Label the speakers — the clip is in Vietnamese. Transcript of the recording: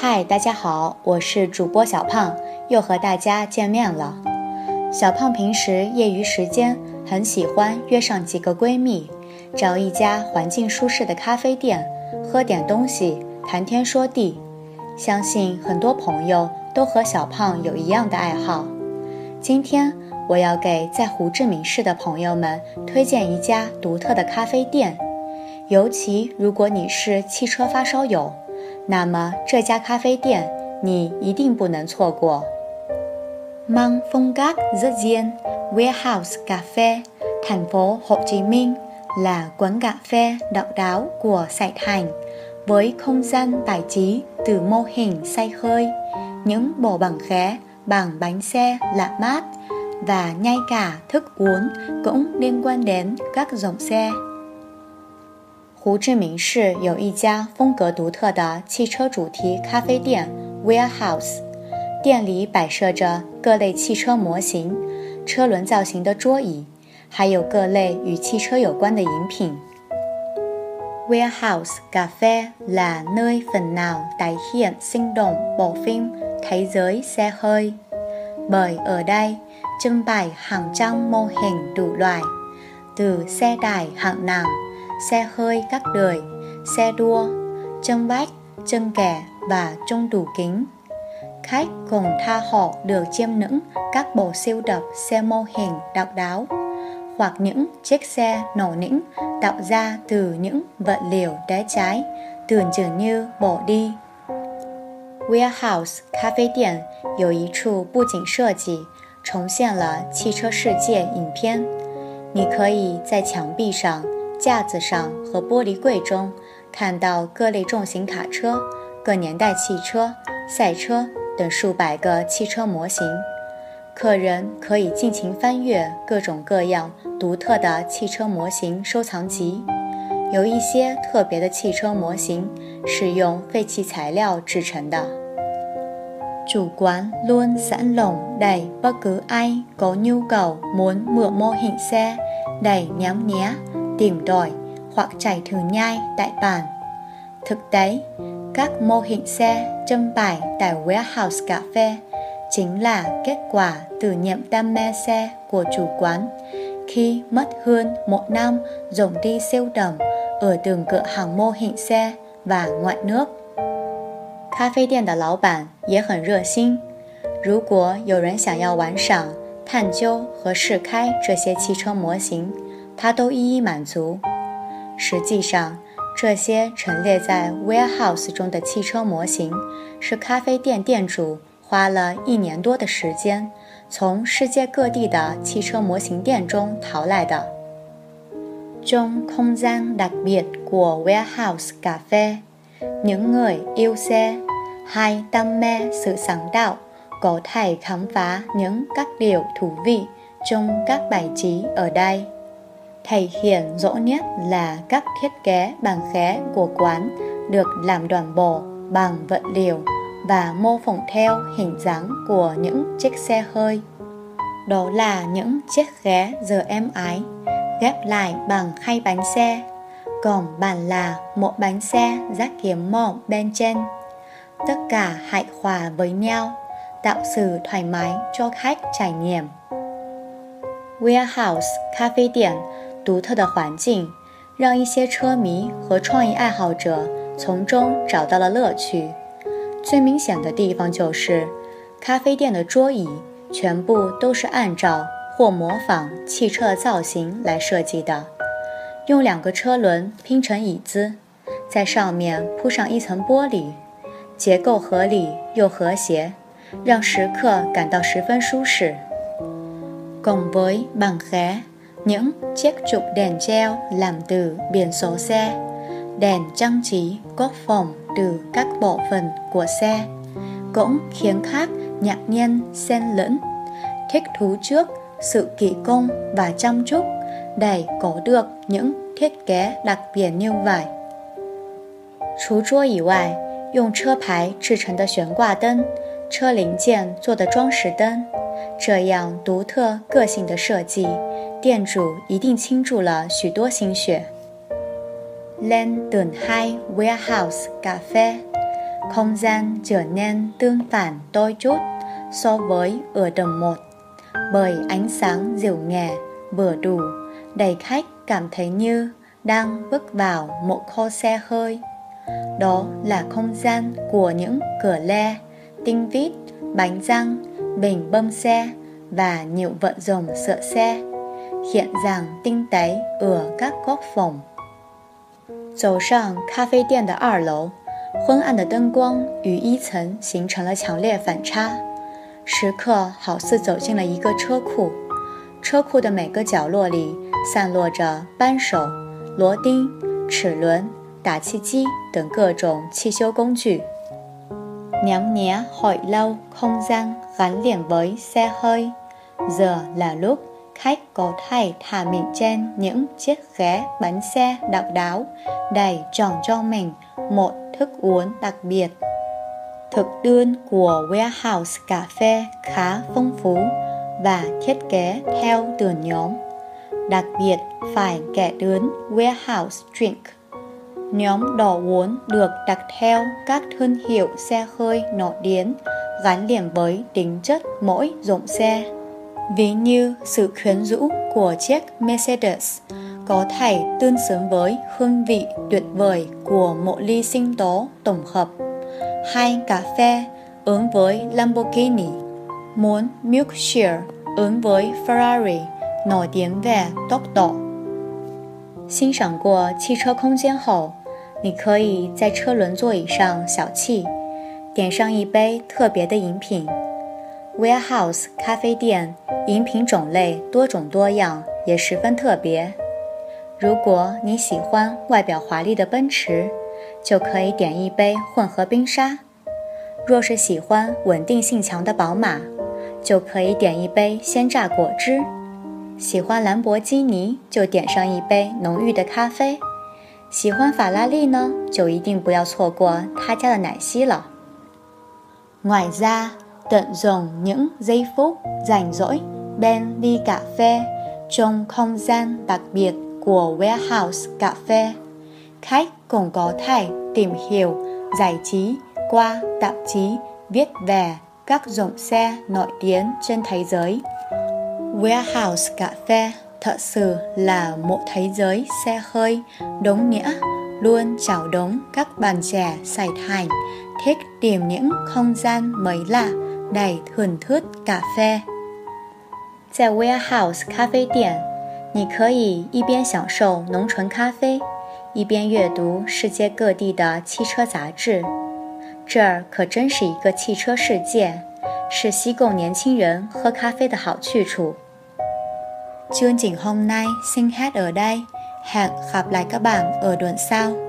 Speaker 1: 嗨，大家好，我是主播小胖，又和大家见面了。小胖平时业余时间很喜欢约上几个闺蜜，找一家环境舒适的咖啡店，喝点东西，谈天说地。相信很多朋友都和小胖有一样的爱好。今天我要给在胡志明市的朋友们推荐一家独特的咖啡店，尤其如果你是汽车发烧友。那么这家咖啡店你一定不能错过。Mang phong cách rất riêng, Warehouse Cà phê, thành phố Hồ Chí Minh là quán cà phê độc đáo của Sài Thành, với không gian bài trí từ mô hình xay hơi, những bộ bằng khé bằng bánh xe lạ mát và ngay cả thức uống cũng liên quan đến các dòng xe. 胡志明市有一家风格独特的汽车主题咖啡店 Warehouse，店里摆设着各类汽车模型、车轮造型的桌椅，还有各类与汽车有关的饮品。Warehouse Cà phê là nơi phần nào tái hiện sinh động bộ phim Thế giới xe hơi, bởi ở đây trưng bày hàng trăm mô hình đủ loại, từ xe tải hạng nặng xe hơi các đời, xe đua, chân bách, chân kẻ và trung đủ kính. Khách cùng tha họ được chiêm ngưỡng các bộ siêu tập xe mô hình độc đáo hoặc những chiếc xe nổ nĩnh tạo ra từ những vật liệu đá trái tưởng chừng như bỏ đi. Warehouse 咖啡店有一处布景设计重现了汽车世界影片，你可以在墙壁上 架子上和玻璃柜中看到各类重型卡车、各年代汽车、赛车等数百个汽车模型，客人可以尽情翻阅各种各样独特的汽车模型收藏集。有一些特别的汽车模型是用废弃材料制成的。Chủ quán luôn sẵn lòng đầy bất cứ ai có nhu cầu muốn mượn mô hình xe đầy nhám nhé. tìm tòi hoặc chạy thử nhai tại bản. Thực tế, các mô hình xe trưng bày tại warehouse cà phê chính là kết quả từ niềm đam mê xe của chủ quán khi mất hơn một năm dùng đi siêu tầm ở từng cửa hàng mô hình xe và ngoại nước. 咖啡店的老板也很热心，如果有人想要玩赏、探究和试开这些汽车模型， 他都一一满足。实际上，这些陈列在 warehouse 中的汽车模型，是咖啡店店主花了一年多的时间，从世界各地的汽车模型店中淘来的。Trong không gian đặc biệt của warehouse cà phê, những người yêu xe hay đam mê sự sáng tạo có thể khám phá những các điều thú vị trong các bài trí ở đây thầy hiện rõ nét là các thiết kế bàn khé của quán được làm đoàn bộ bằng vật liệu và mô phỏng theo hình dáng của những chiếc xe hơi. Đó là những chiếc ghé giờ em ái ghép lại bằng hai bánh xe, còn bàn là một bánh xe rác kiếm mỏ bên trên. Tất cả hại hòa với nhau, tạo sự thoải mái cho khách trải nghiệm. Warehouse Cafe Điển 独特的环境，让一些车迷和创意爱好者从中找到了乐趣。最明显的地方就是，咖啡店的桌椅全部都是按照或模仿汽车的造型来设计的，用两个车轮拼成椅子，在上面铺上一层玻璃，结构合理又和谐，让食客感到十分舒适。Cùng với bằng khé những chiếc trục đèn treo làm từ biển số xe, đèn trang trí có phòng từ các bộ phận của xe, cũng khiến khách ngạc nhiên xen lẫn, thích thú trước sự kỳ công và chăm chút để có được những thiết kế đặc biệt như vậy. 除桌以外，用车牌制成的悬挂灯、 车零件做的装饰灯，这样独特个性的设计。店主一定倾注了许多心血。Lên tường hai warehouse cà phê không gian trở nên tương phản đôi chút so với ở tầng 1 bởi ánh sáng dịu nhẹ vừa đủ đầy khách cảm thấy như đang bước vào một kho xe hơi đó là không gian của những cửa le tinh vít bánh răng bình bơm xe và nhiều vận dụng sửa xe hiện rằng tinh tế ở các góc phòng 走上咖啡店的二楼，昏暗的灯光与一层形成了强烈反差，时刻好似走进了一个车库。车库的每个角落里散落着扳手、螺钉、齿轮、打气机等各种汽修工具。Nhắm nhé hỏi lâu, không gian gắn liền với xe hơi. Giờ là lúc khách có thể thả mình trên những chiếc ghế bánh xe độc đáo, đầy tròn cho mình một thức uống đặc biệt. Thực đơn của Warehouse Cà phê khá phong phú và thiết kế theo từng nhóm. Đặc biệt phải kể đến Warehouse Drink. Nhóm đỏ uốn được đặt theo các thương hiệu xe hơi nổi tiếng gắn liền với tính chất mỗi dòng xe. Ví như sự khuyến rũ của chiếc Mercedes có thể tương xứng với hương vị tuyệt vời của một ly sinh tố tổng hợp hay cà phê ứng với Lamborghini, muốn milkshake ứng với Ferrari nổi tiếng về tốc độ. 欣赏过汽车空间后，你可以在车轮座椅上小憩，点上一杯特别的饮品。Warehouse 咖啡店饮品种类多种多样，也十分特别。如果你喜欢外表华丽的奔驰，就可以点一杯混合冰沙；若是喜欢稳定性强的宝马，就可以点一杯鲜榨果汁；喜欢兰博基尼，就点上一杯浓郁的咖啡；喜欢法拉利呢，就一定不要错过他家的奶昔了。Ngoài ra, tận dụng những giây phút rảnh rỗi bên ly cà phê trong không gian đặc biệt của warehouse cà phê. Khách cũng có thể tìm hiểu, giải trí qua tạp chí viết về các dòng xe nổi tiếng trên thế giới. Warehouse cà phê thật sự là một thế giới xe hơi đúng nghĩa luôn chào đón các bạn trẻ sài thành thích tìm những không gian mới lạ để thưởng thức cà phê. 在 Warehouse 咖啡店，你可以一边享受浓醇咖啡，一边阅读世界各地的汽车杂志。这儿可真是一个汽车世界，是吸供年轻人喝咖啡的好去处。 Chương trình hôm nay xin hết ở đây. Hẹn gặp lại các bạn ở đoạn sau.